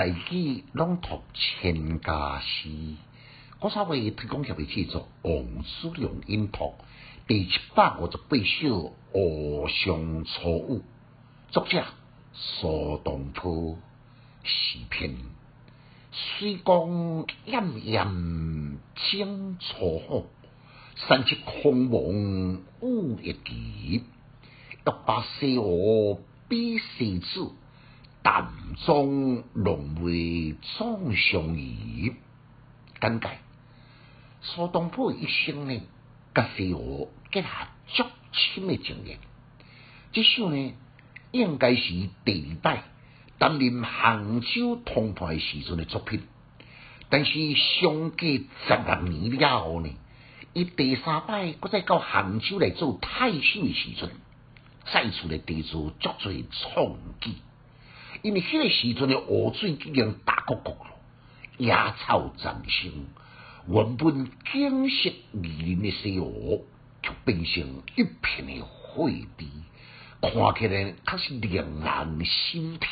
大器朗读千家诗，我稍微提供协会制作王叔良音读第七百五十八首《湖上初雨》，作者苏东坡。诗篇水光艳艳江初好，山色空蒙雾一奇。欲把西湖比西子。淡妆浓眉总相宜，简介苏东坡一生呢，甲西湖结下足深的情缘。这首呢，应该是第二摆担任杭州通判时阵的作品，但是相隔十六年了后呢，伊第三摆搁再到杭州来做太守的时阵，再次来提出足侪创举。因为迄个时阵诶，河水已经大谷谷了，野草丛生，原本景色宜人的西湖，却变成一片诶灰地，看起来确实令人心痛。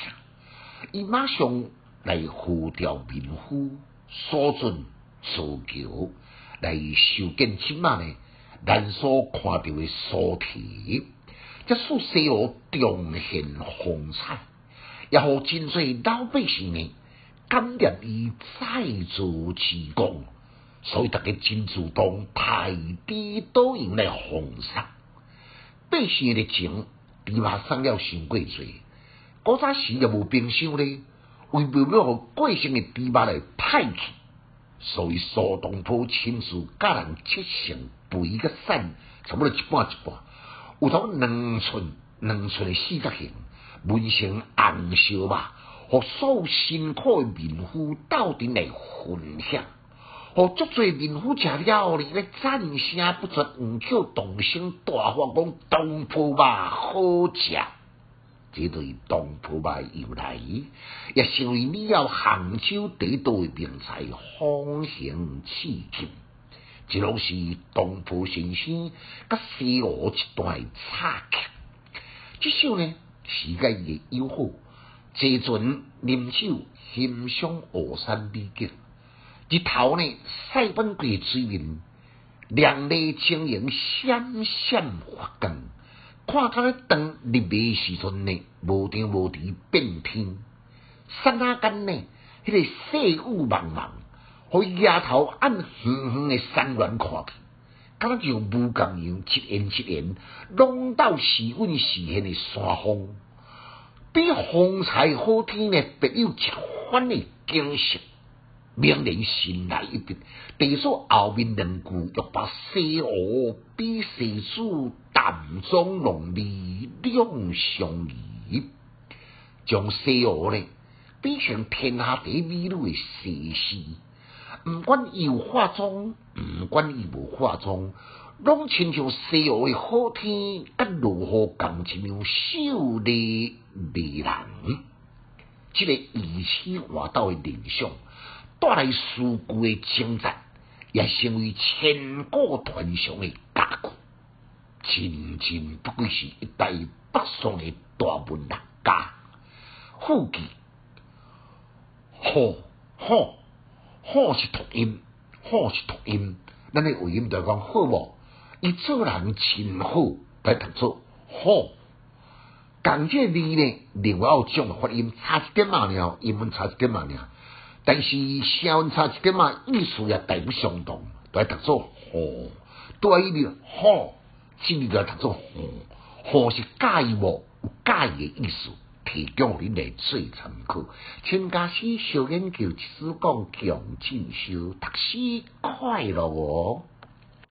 伊马上来呼调民夫，所准诉求，来修建起码呢，咱所看到诶苏堤，这使西湖重现风采。也好，真侪老百姓呢，感念伊再做奇功，所以大家真主动抬地倒用来奉上。百姓的情，比马生了伤过侪。古早时也无冰箱咧，为不要互贵姓的猪马来派去，所以苏东坡亲自教人切成肥个瘦，差不多一半一半，有头两寸两寸的四角形。文成红烧吧，和所有辛苦的民夫斗阵来分享，和足侪民夫食了哩，咧赞声不绝，唔叫同声大话讲东坡肉好食。这对东坡肉由来，也成为你要杭州地道的名菜，风行气境。这拢是东坡先生甲西湖一段插曲。这首呢？时间也友好，坐船饮酒，欣赏湖山美景。日头呢，晒翻过水面，亮丽晶莹，闪闪发光。看到咧当日暝时阵呢，无天无地变天。刹那间呢，迄个细雾茫茫，互丫头按远远的山峦看去。敢若像雾共样，七言七言，拢到时运时现的山峰，比风采好天呢，别有一番的景色，令人心来一笔。地说后面两句，欲把西湖比西子，淡妆浓眉两相宜，将西湖呢比成天下第一美女的西施。毋管伊有化妆，毋管伊无化妆，拢亲像西湖的好天，甲如何共一样秀丽迷人。即个如此活道的形象，带来数句的称赞，也成为千古传颂的佳句。真真不愧是一代北宋的大文学家，富记，好好。好是读音，好是读音，咱的语音就讲好无？伊做人真好，来读做好。讲这字呢，另外有种发音差一点嘛了，英文差一点嘛了，但是声音差一点嘛，意思也大不相同，来读做好。对伊好，真个读做好，好是介意无？有介意诶意思。提供你来做参考，请假使小研究，只讲强进修，读书快乐哦。